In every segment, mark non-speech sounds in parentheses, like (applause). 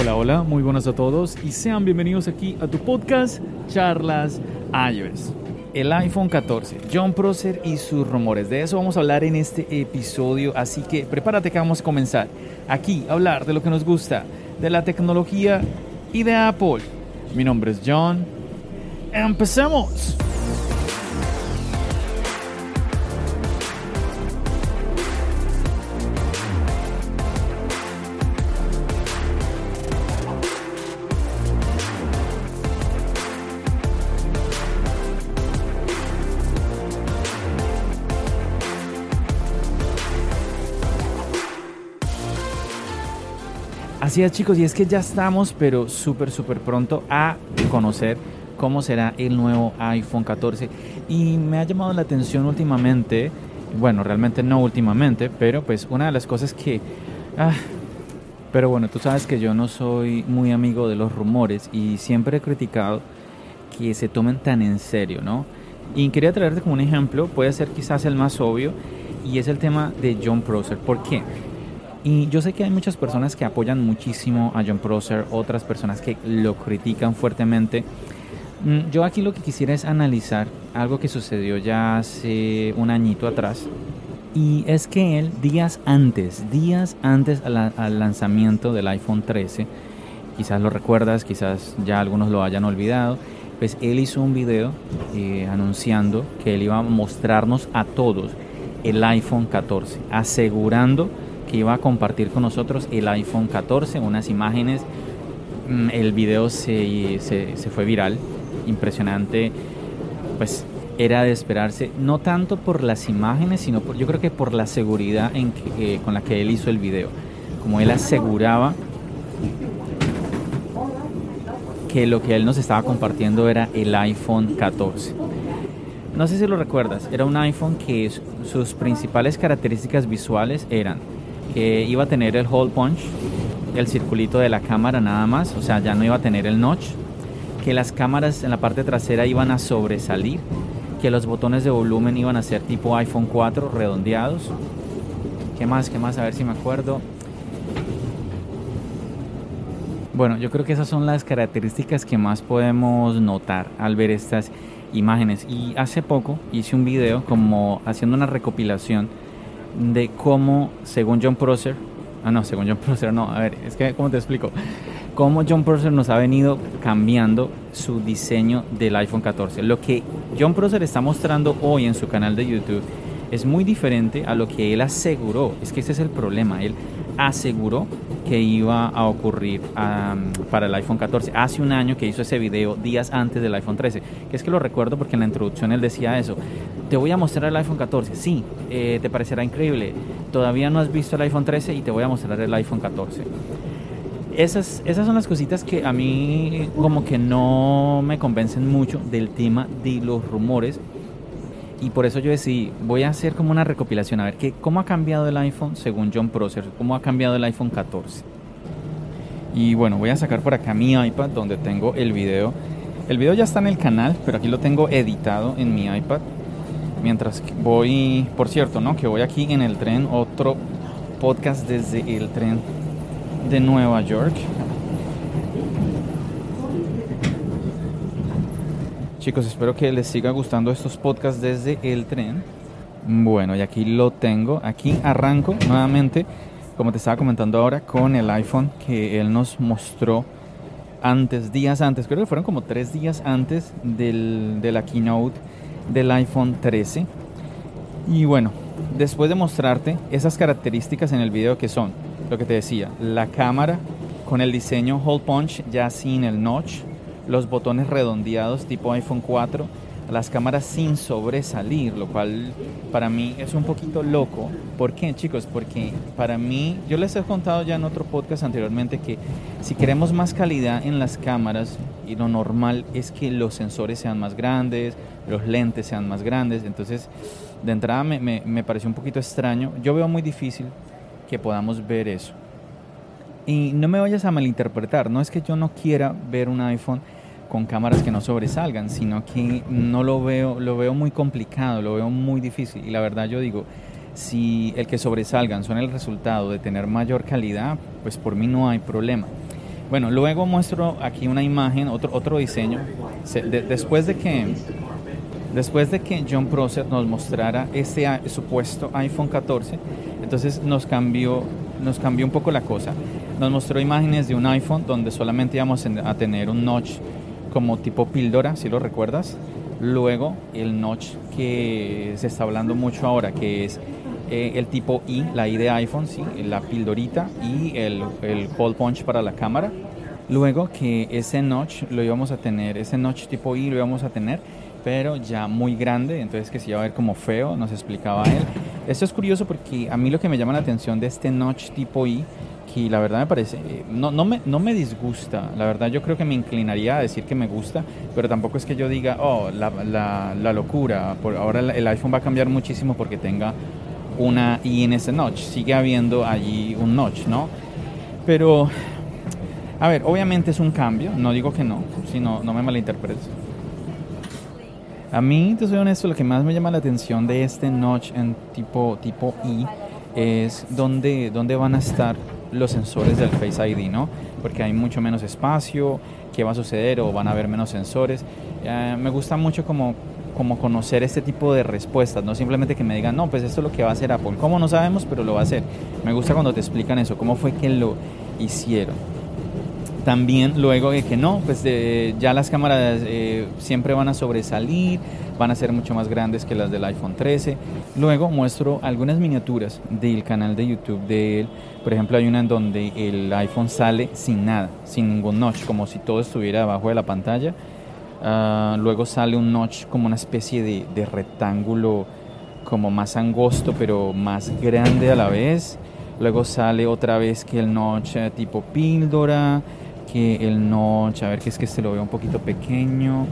Hola, hola, muy buenas a todos y sean bienvenidos aquí a tu podcast Charlas iOS. El iPhone 14, John Prosser y sus rumores. De eso vamos a hablar en este episodio, así que prepárate que vamos a comenzar aquí a hablar de lo que nos gusta, de la tecnología y de Apple. Mi nombre es John. ¡Empecemos! Así es chicos, y es que ya estamos, pero súper, súper pronto a conocer cómo será el nuevo iPhone 14. Y me ha llamado la atención últimamente, bueno, realmente no últimamente, pero pues una de las cosas que... Ah, pero bueno, tú sabes que yo no soy muy amigo de los rumores y siempre he criticado que se tomen tan en serio, ¿no? Y quería traerte como un ejemplo, puede ser quizás el más obvio, y es el tema de John Prosser. ¿Por qué? Y yo sé que hay muchas personas que apoyan muchísimo a John Prosser, otras personas que lo critican fuertemente. Mm, yo aquí lo que quisiera es analizar algo que sucedió ya hace un añito atrás. Y es que él, días antes, días antes al, lanzamiento del iPhone 13, quizás lo recuerdas, quizás ya algunos lo hayan olvidado, pues él hizo un video eh, anunciando que él iba a mostrarnos a todos el iPhone 14, asegurando que iba a compartir con nosotros el iPhone 14, unas imágenes. Mm, el video se, se, fue viral, impresionante. Pues era de esperarse, no tanto por las imágenes, sino por, yo creo que por la seguridad eh, con la que él hizo el video. Como él aseguraba que lo que él nos estaba compartiendo era el iPhone 14. No sé si lo recuerdas, era un iPhone que sus principales características visuales eran que iba a tener el hole punch, el circulito de la cámara nada más, o sea, ya no iba a tener el notch, que las cámaras en la parte trasera iban a sobresalir, que los botones de volumen iban a ser tipo iPhone 4 redondeados. ¿Qué más? ¿Qué más? A ver si me acuerdo. Bueno, yo creo que esas son las características que más podemos notar al ver estas imágenes. Y hace poco hice un video como haciendo una recopilación de cómo, según John Prosser, ah no, según John Prosser, no, a ver, es que, ¿cómo te explico? Cómo John Prosser nos ha venido cambiando su diseño del iPhone 14. Lo que John Prosser está mostrando hoy en su canal de YouTube es muy diferente a lo que él aseguró. Es que ese es el problema. Él aseguró que iba a ocurrir para el iPhone 14. Hace un año que hizo ese video, días antes del iPhone 13. Que es que lo recuerdo porque en la introducción él decía eso. Te voy a mostrar el iPhone 14. Sí, eh, te parecerá increíble. Todavía no has visto el iPhone 13 y te voy a mostrar el iPhone 14. Esas, esas son las cositas que a mí como que no me convencen mucho del tema de los rumores y por eso yo decidí, voy a hacer como una recopilación, a ver qué, cómo ha cambiado el iPhone según John Prosser, cómo ha cambiado el iPhone 14. Y bueno, voy a sacar por acá mi iPad donde tengo el video. El video ya está en el canal, pero aquí lo tengo editado en mi iPad. Mientras voy, por cierto, ¿no? Que voy aquí en el tren, otro podcast desde el tren de Nueva York. Chicos, espero que les siga gustando estos podcasts desde el tren. Bueno, y aquí lo tengo. Aquí arranco nuevamente, como te estaba comentando ahora, con el iPhone que él nos mostró antes, días antes, creo que fueron como tres días antes del, de la keynote del iPhone 13. Y bueno, después de mostrarte esas características en el video que son, lo que te decía, la cámara con el diseño hole punch ya sin el notch, los botones redondeados tipo iPhone 4, las cámaras sin sobresalir, lo cual para mí es un poquito loco. ¿Por qué, chicos? Porque para mí, yo les he contado ya en otro podcast anteriormente que si queremos más calidad en las cámaras, y lo normal es que los sensores sean más grandes, los lentes sean más grandes, entonces de entrada me, me, me pareció un poquito extraño. Yo veo muy difícil que podamos ver eso. Y no me vayas a malinterpretar, no es que yo no quiera ver un iPhone con cámaras que no sobresalgan, sino que no lo veo, lo veo muy complicado, lo veo muy difícil. Y la verdad yo digo, si el que sobresalgan son el resultado de tener mayor calidad, pues por mí no hay problema. Bueno, luego muestro aquí una imagen, otro, otro diseño. después de que después de que John Prosser nos mostrara este supuesto iPhone 14, entonces nos cambió, nos cambió un poco la cosa. Nos mostró imágenes de un iPhone donde solamente íbamos a tener un notch como tipo píldora, si lo recuerdas. Luego el notch que se está hablando mucho ahora, que es eh, el tipo I, la I de iPhone, ¿sí? la pildorita y el, el hole punch para la cámara. Luego que ese notch lo íbamos a tener, ese notch tipo I lo íbamos a tener, pero ya muy grande, entonces que se iba a ver como feo, nos explicaba él. Esto es curioso porque a mí lo que me llama la atención de este notch tipo I, que la verdad me parece, eh, no, no, me, no me disgusta, la verdad yo creo que me inclinaría a decir que me gusta, pero tampoco es que yo diga, oh, la, la, la locura, por, ahora el iPhone va a cambiar muchísimo porque tenga una I en ese notch. Sigue habiendo allí un notch, ¿no? Pero, a ver, obviamente es un cambio, no digo que no, si no, no me malinterpretes. A mí, te soy honesto, lo que más me llama la atención de este notch en tipo, tipo I es dónde, dónde van a estar los sensores del Face ID, ¿no? Porque hay mucho menos espacio, qué va a suceder o van a haber menos sensores. Eh, me gusta mucho como como conocer este tipo de respuestas, no simplemente que me digan, no, pues esto es lo que va a hacer Apple. ¿Cómo no sabemos? Pero lo va a hacer. Me gusta cuando te explican eso, cómo fue que lo hicieron. También luego de que no, pues ya las cámaras eh, siempre van a sobresalir, van a ser mucho más grandes que las del iPhone 13. Luego muestro algunas miniaturas del canal de YouTube de él. Por ejemplo, hay una en donde el iPhone sale sin nada, sin ningún notch, como si todo estuviera debajo de la pantalla Ah, luego sale un notch como una especie de, rectángulo como más angosto pero más grande a la vez. Luego sale otra vez que el notch eh, tipo píldora, que el notch, a ver que es que se lo veo un poquito pequeño.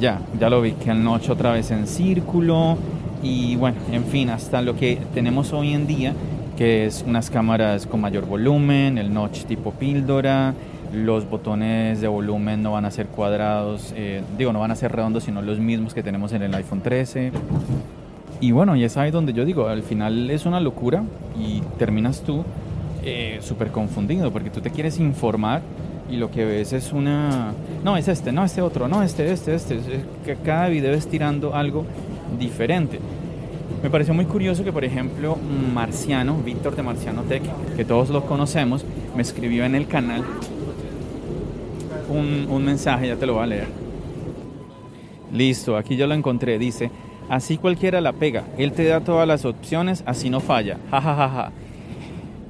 Ya, ya lo vi, que el notch otra vez en círculo. Y bueno, en fin, hasta lo que tenemos hoy en día, que es unas cámaras con mayor volumen, el notch tipo píldora, los botones de volumen no van a ser cuadrados, eh, digo, no van a ser redondos, sino los mismos que tenemos en el iPhone 13. Y bueno, y es ahí donde yo digo, al final es una locura y terminas tú eh, súper confundido porque tú te quieres informar y lo que ves es una... No, es este, no, este otro, no, este, este, este. que cada video es tirando algo diferente. Me pareció muy curioso que, por ejemplo, Marciano, Víctor de Marciano Tech, que todos lo conocemos, me escribió en el canal un, mensaje, ya te lo voy a leer. Listo, aquí ya lo encontré. Dice, así cualquiera la pega. Él te da todas las opciones, así no falla. Ja, ja, ja, ja.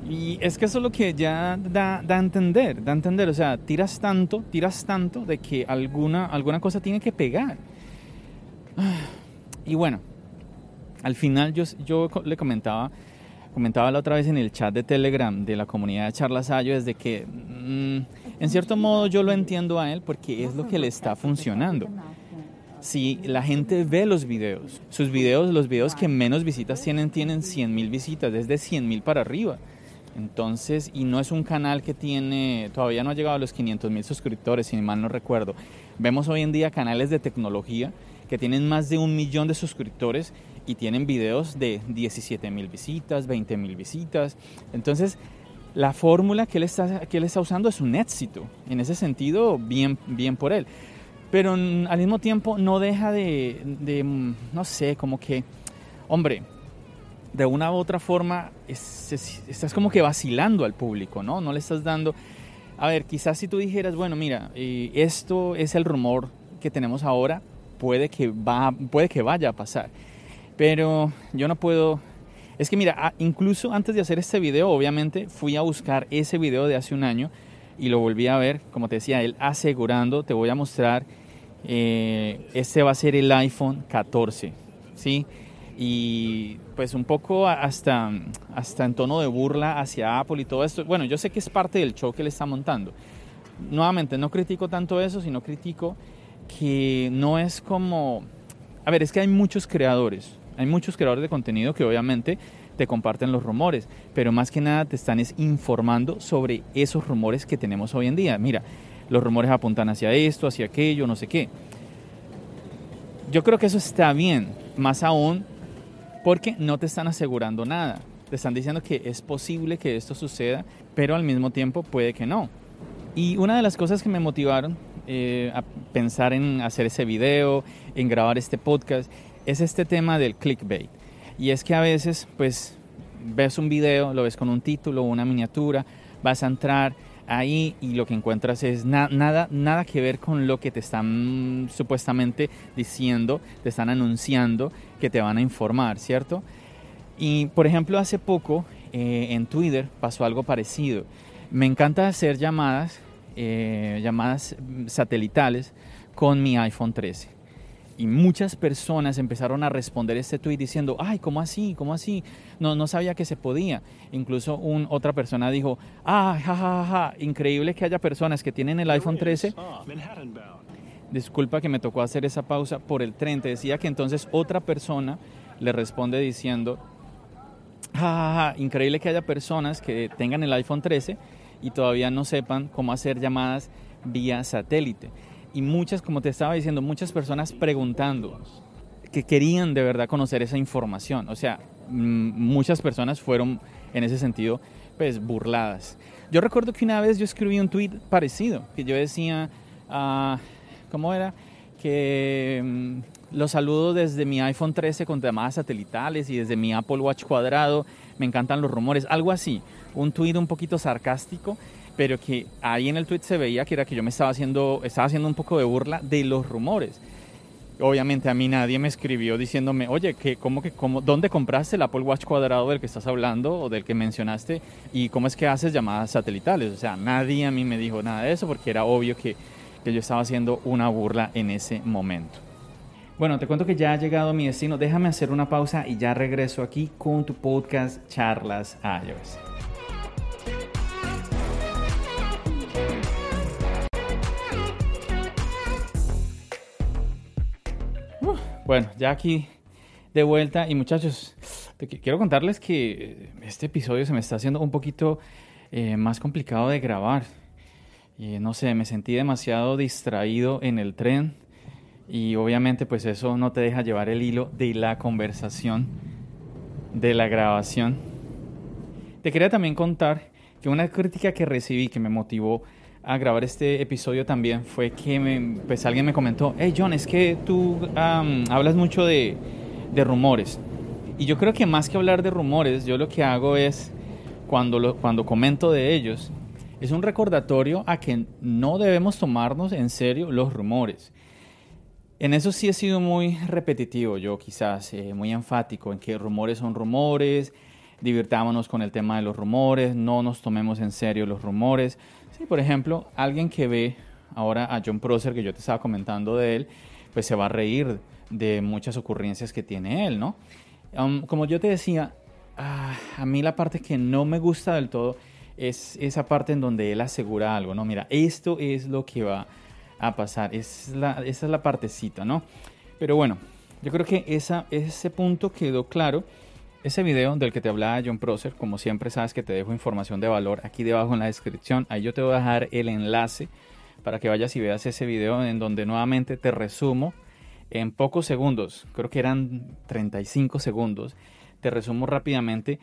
Y es que eso es lo que ya da, a entender, da a entender. O sea, tiras tanto, tiras tanto de que alguna, alguna cosa tiene que pegar. (sighs) Y bueno, al final yo, yo le comentaba comentaba la otra vez en el chat de Telegram de la comunidad de Charlas Ayo, desde que mm, en cierto modo yo lo entiendo a él porque es lo que le está funcionando. Si la gente ve los videos, sus videos, los videos que menos visitas tienen, tienen 100 mil visitas, desde 100 mil para arriba. Entonces, y no es un canal que tiene, todavía no ha llegado a los 500 mil suscriptores, si mal no recuerdo. Vemos hoy en día canales de tecnología que tienen más de un millón de suscriptores y tienen videos de 17 mil visitas, 20 mil visitas. Entonces, la fórmula que él, está, que él está usando es un éxito. En ese sentido, bien, bien por él. Pero al mismo tiempo no deja de, de no sé, como que, hombre, de una u otra forma estás como que vacilando al público, ¿no? No le estás dando... A ver, quizás si tú dijeras, bueno, mira, eh, esto es el rumor que tenemos ahora, puede que, va, puede que vaya a pasar. Pero yo no puedo... Es que mira, incluso antes de hacer este video, obviamente fui a buscar ese video de hace un año y lo volví a ver, como te decía, él asegurando, te voy a mostrar, eh, este va a ser el iPhone 14, ¿sí? Y pues un poco hasta, hasta en tono de burla hacia Apple y todo esto. Bueno, yo sé que es parte del show que le está montando. Nuevamente, no critico tanto eso, sino critico que no es como... A ver, es que hay muchos creadores, hay muchos creadores de contenido que obviamente te comparten los rumores, pero más que nada te están informando sobre esos rumores que tenemos hoy en día. Mira, los rumores apuntan hacia esto, hacia aquello, no sé qué. Yo creo que eso está bien, más aún porque no te están asegurando nada. te están diciendo que es posible que esto suceda, pero al mismo tiempo puede que no. Y una de las cosas que me motivaron eh, a pensar en hacer ese video, en grabar este podcast, es este tema del clickbait. Y es que a veces, pues, ves un video, lo ves con un título, una miniatura, vas a entrar ahí y lo que encuentras es nada, nada que ver con lo que te están supuestamente diciendo, te están anunciando que te van a informar, ¿cierto? Y por ejemplo, hace poco eh, en Twitter pasó algo parecido. Me encanta hacer llamadas eh, llamadas satelitales con mi iPhone 13. Y muchas personas empezaron a responder este tweet diciendo, ay, ¿cómo así? ¿Cómo así? No, no sabía que se podía. Incluso un, otra persona dijo, ah, ja, increíble que haya personas que tienen el iPhone 13. Disculpa que me tocó hacer esa pausa por el tren. Te decía que entonces otra persona le responde diciendo, ja, increíble que haya personas que tengan el iPhone 13 y todavía no sepan cómo hacer llamadas vía satélite. Y muchas, como te estaba diciendo, muchas personas preguntando que querían de verdad conocer esa información. O sea, mm, muchas personas fueron en ese sentido pues burladas. Yo recuerdo que una vez yo escribí un tweet parecido, que yo decía, uh, ¿cómo era? Que mm, los saludo desde mi iPhone 13 con llamadas satelitales y desde mi Apple Watch cuadrado. Me encantan los rumores, algo así un tuit un poquito sarcástico, pero que ahí en el tweet se veía que era que yo me estaba haciendo, estaba haciendo un poco de burla de los rumores. Obviamente a mí nadie me escribió diciéndome, oye, que, ¿cómo que, cómo, ¿dónde compraste el Apple Watch cuadrado del que estás hablando o del que mencionaste? ¿Y cómo es que haces llamadas satelitales? O sea, nadie a mí me dijo nada de eso porque era obvio que, que yo estaba haciendo una burla en ese momento. Bueno, te cuento que ya ha llegado mi destino. Déjame hacer una pausa y ya regreso aquí con tu podcast Charlas iOS. Bueno, ya aquí de vuelta y muchachos, quiero contarles que este episodio se me está haciendo un poquito eh, más complicado de grabar. No sé, me sentí demasiado distraído en el tren y obviamente pues eso no te deja llevar el hilo de la conversación, de la grabación. Te quería también contar que una crítica que recibí que me motivó a grabar este episodio también fue que me, pues alguien me comentó, hey John, es que tú hablas mucho de, de, rumores. Y yo creo que más que hablar de rumores, yo lo que hago es, cuando, lo, cuando comento de ellos, es un recordatorio a que no debemos tomarnos en serio los rumores. En eso sí he sido muy repetitivo, yo quizás eh, muy enfático en que rumores son rumores, divirtámonos con el tema de los rumores, no nos tomemos en serio los rumores. Sí, por ejemplo, alguien que ve ahora a John Prosser, que yo te estaba comentando de él, pues se va a reír de muchas ocurrencias que tiene él, ¿no? Um, como yo te decía, ah, a mí la parte que no me gusta del todo es esa parte en donde él asegura algo, ¿no? Mira, esto es lo que va a pasar, es esa es la partecita, ¿no? Pero bueno, yo creo que esa, ese punto quedó claro ese video del que te hablaba John Prosser, como siempre sabes que te dejo información de valor aquí debajo en la descripción. Ahí yo te voy a dejar el enlace para que vayas y veas ese video en donde nuevamente te resumo en pocos segundos, creo que eran 35 segundos, te resumo rápidamente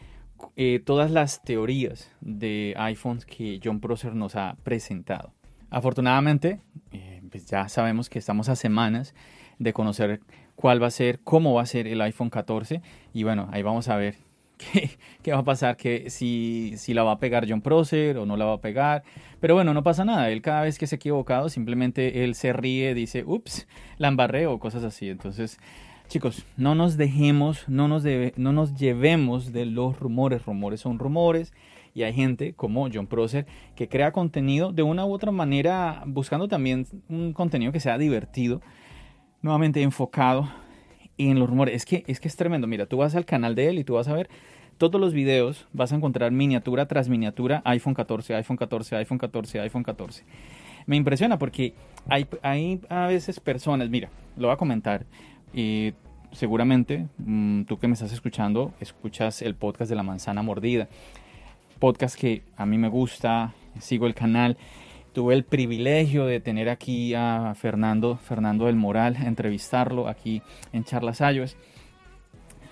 eh, todas las teorías de iPhones que John Prosser nos ha presentado. Afortunadamente, eh, pues ya sabemos que estamos a semanas de conocer cuál va a ser, cómo va a ser el iPhone 14 y bueno, ahí vamos a ver (laughs) qué, qué va a pasar, que si, si la va a pegar John Prosser o no la va a pegar. Pero bueno, no pasa nada, él cada vez que se ha equivocado simplemente él se ríe, dice, ups, la embarré o cosas así. Entonces, chicos, no nos dejemos, no nos, no nos llevemos de los rumores, rumores son rumores. Y hay gente como John Prosser que crea contenido de una u otra manera, buscando también un contenido que sea divertido nuevamente enfocado en los rumores. Es que, es que es tremendo. Mira, tú vas al canal de él y tú vas a ver todos los videos, vas a encontrar miniatura tras miniatura, iPhone 14, iPhone 14, iPhone 14, iPhone 14. Me impresiona porque hay, hay a veces personas, mira, lo voy a comentar, y seguramente mm, tú que me estás escuchando, escuchas el podcast de la manzana mordida, podcast que a mí me gusta, sigo el canal tuve el privilegio de tener aquí a Fernando, Fernando del Moral, entrevistarlo aquí en Charlas Ayos.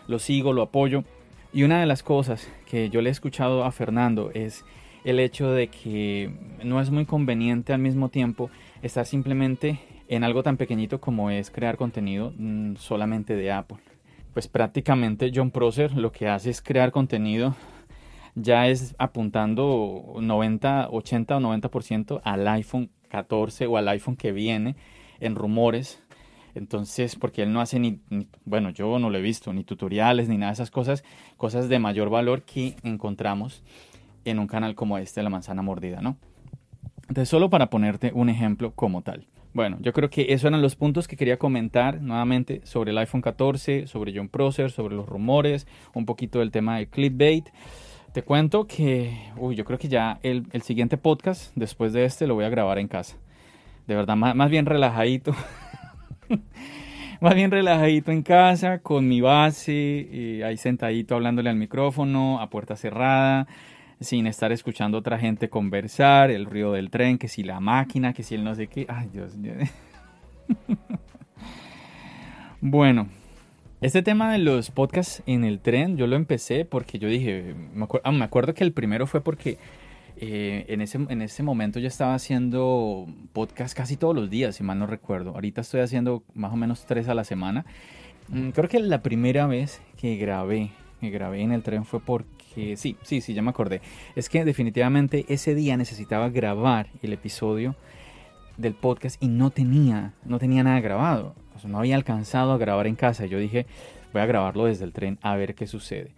Lo sigo, lo apoyo. Y una de las cosas que yo le he escuchado a Fernando es el hecho de que no es muy conveniente al mismo tiempo estar simplemente en algo tan pequeñito como es crear contenido mm, solamente de Apple. Pues prácticamente John Prosser lo que hace es crear contenido ya es apuntando 90, 80 o 90% al iPhone 14 o al iPhone que viene en rumores. Entonces, porque él no hace ni, bueno, yo no lo he visto, ni tutoriales, ni nada de esas cosas, cosas de mayor valor que encontramos en un canal como este, La Manzana Mordida, ¿no? Entonces, solo para ponerte un ejemplo como tal. Bueno, yo creo que esos eran los puntos que quería comentar nuevamente sobre el iPhone 14, sobre John Prosser, sobre los rumores, un poquito del tema de clickbait. Te cuento que, uy, yo creo que ya el, siguiente podcast, después de este, lo voy a grabar en casa. De verdad, más, bien relajadito. (laughs) más bien relajadito en casa, con mi base, ahí sentadito hablándole al micrófono, a puerta cerrada, sin estar escuchando a otra gente conversar, el ruido del tren, que si la máquina, que si el no sé qué. Ay, Dios mío. (laughs) bueno, este tema de los podcasts en el tren, yo lo empecé porque yo dije, me, ah, acuerdo que el primero fue porque eh, en, ese, en ese momento yo estaba haciendo podcast casi todos los días, si mal no recuerdo. Ahorita estoy haciendo más o menos tres a la semana. Mm, creo que la primera vez que grabé, que grabé en el tren fue porque, sí, sí, sí, ya me acordé. Es que definitivamente ese día necesitaba grabar el episodio del podcast y no tenía, no tenía nada grabado no había alcanzado a grabar en casa. Yo dije, voy a grabarlo desde el tren a ver qué sucede.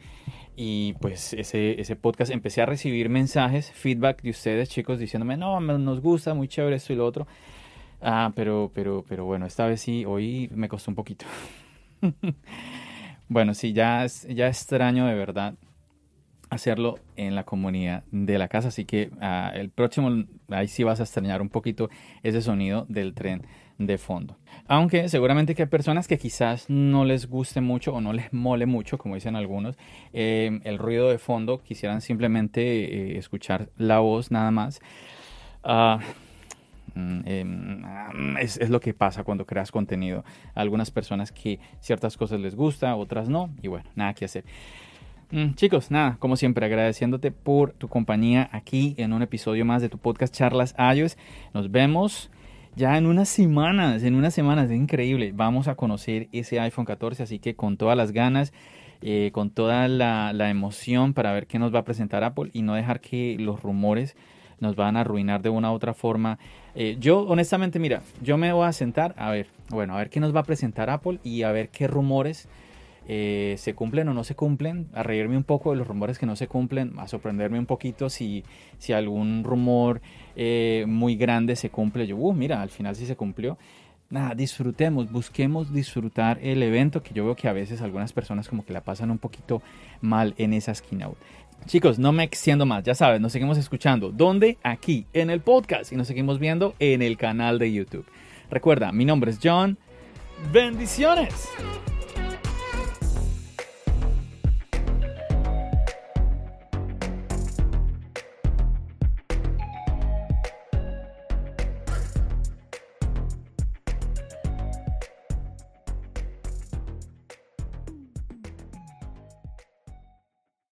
Y pues ese, ese podcast empecé a recibir mensajes, feedback de ustedes, chicos, diciéndome, no, nos gusta, muy chévere esto y lo otro. Ah, pero, pero, pero bueno, esta vez sí, hoy me costó un poquito. (laughs) bueno, sí, ya, ya extraño de verdad hacerlo en la comunidad de la casa. Así que ah, el próximo, ahí sí vas a extrañar un poquito ese sonido del tren de fondo. Aunque seguramente que hay personas que quizás no les guste mucho o no les mole mucho, como dicen algunos, eh, el ruido de fondo, quisieran simplemente eh, escuchar la voz nada más. Ah, mm, em, es, es, lo que pasa cuando creas contenido. algunas personas que ciertas cosas les gusta, otras no, y bueno, nada que hacer. Mm, chicos, nada, como siempre, agradeciéndote por tu compañía aquí en un episodio más de tu podcast Charlas iOS. Nos vemos ya en unas semanas, en unas semanas, es increíble. Vamos a conocer ese iPhone 14, así que con todas las ganas, eh, con toda la, emoción para ver qué nos va a presentar Apple y no dejar que los rumores nos van a arruinar de una u otra forma. Eh, yo, honestamente, mira, yo me voy a sentar a ver, bueno, a ver qué nos va a presentar Apple y a ver qué rumores eh, se cumplen o no se cumplen, a reírme un poco de los rumores que no se cumplen, a sorprenderme un poquito si, si algún rumor eh, muy grande se cumple. Yo, uh, mira, al final sí se cumplió. Nada, disfrutemos, busquemos disfrutar el evento que yo veo que a veces algunas personas como que la pasan un poquito mal en esa keynote. Chicos, no me extiendo más, ya sabes, nos seguimos escuchando. ¿Dónde? Aquí, en el podcast y nos seguimos viendo en el canal de YouTube. Recuerda, mi nombre es John. Bendiciones.